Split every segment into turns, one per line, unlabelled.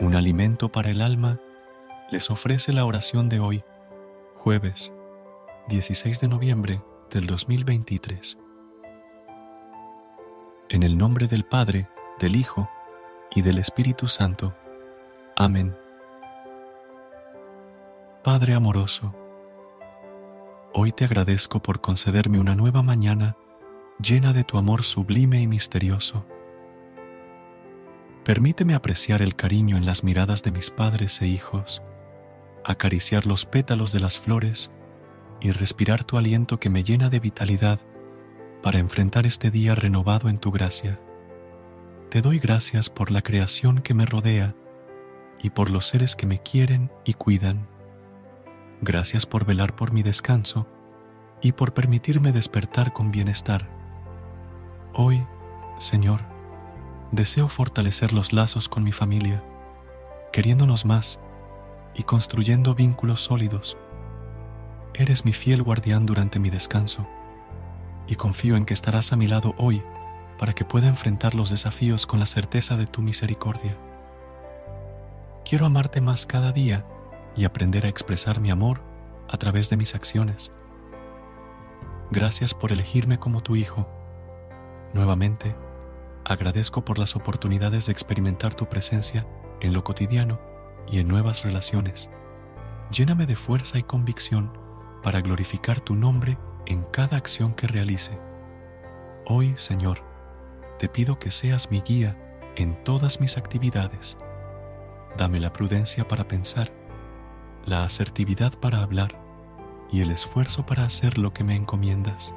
Un alimento para el alma, les ofrece la oración de hoy, jueves 16 de noviembre del 2023. En el nombre del Padre, del Hijo y del Espíritu Santo. Amén. Padre amoroso, hoy te agradezco por concederme una nueva mañana llena de tu amor sublime y misterioso Permíteme apreciar el cariño en las miradas de mis padres e hijos, acariciar los pétalos de las flores y respirar tu aliento que me llena de vitalidad para enfrentar este día renovado en tu gracia. Te doy gracias por la creación que me rodea y por los seres que me quieren y cuidan. Gracias por velar por mi descanso y por permitirme despertar con bienestar. Hoy, Señor, deseo fortalecer los lazos con mi familia, queriéndonos más y construyendo vínculos sólidos. Eres mi fiel guardián durante mi descanso y confío en que estarás a mi lado hoy para que pueda enfrentar los desafíos con la certeza de tu misericordia. Quiero amarte más cada día y aprender a expresar mi amor a través de mis acciones. Gracias por elegirme como tu hijo. Nuevamente, Agradezco por las oportunidades de experimentar tu presencia en lo cotidiano y en nuevas relaciones. Lléname de fuerza y convicción para glorificar tu nombre en cada acción que realice. Hoy, Señor, te pido que seas mi guía en todas mis actividades. Dame la prudencia para pensar, la asertividad para hablar y el esfuerzo para hacer lo que me encomiendas.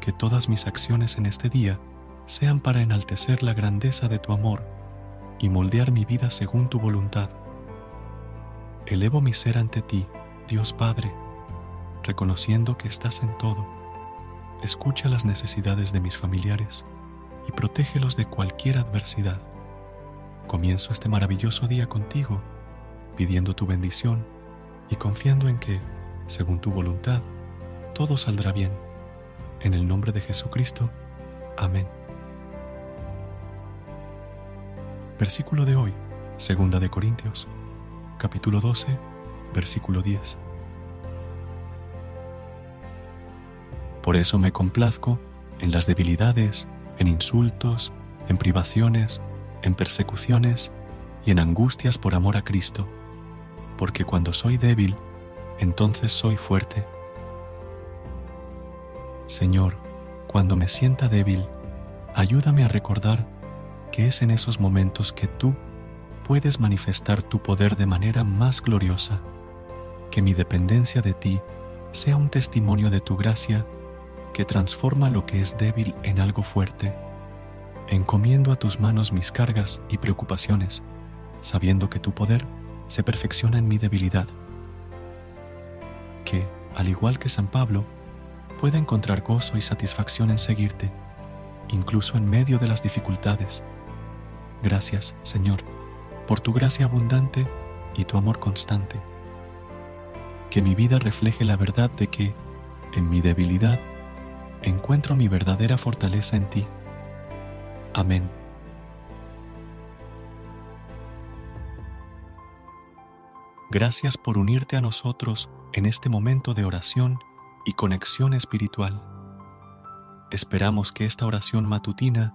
Que todas mis acciones en este día sean para enaltecer la grandeza de tu amor y moldear mi vida según tu voluntad. Elevo mi ser ante ti, Dios Padre, reconociendo que estás en todo. Escucha las necesidades de mis familiares y protégelos de cualquier adversidad. Comienzo este maravilloso día contigo, pidiendo tu bendición y confiando en que, según tu voluntad, todo saldrá bien. En el nombre de Jesucristo. Amén. Versículo de hoy, segunda de Corintios, capítulo 12, versículo 10. Por eso me complazco en las debilidades, en insultos, en privaciones, en persecuciones y en angustias por amor a Cristo, porque cuando soy débil, entonces soy fuerte. Señor, cuando me sienta débil, ayúdame a recordar es en esos momentos que tú puedes manifestar tu poder de manera más gloriosa, que mi dependencia de ti sea un testimonio de tu gracia que transforma lo que es débil en algo fuerte. Encomiendo a tus manos mis cargas y preocupaciones, sabiendo que tu poder se perfecciona en mi debilidad. Que, al igual que San Pablo, pueda encontrar gozo y satisfacción en seguirte, incluso en medio de las dificultades Gracias, Señor, por tu gracia abundante y tu amor constante. Que mi vida refleje la verdad de que, en mi debilidad, encuentro mi verdadera fortaleza en ti. Amén. Gracias por unirte a nosotros en este momento de oración y conexión espiritual. Esperamos que esta oración matutina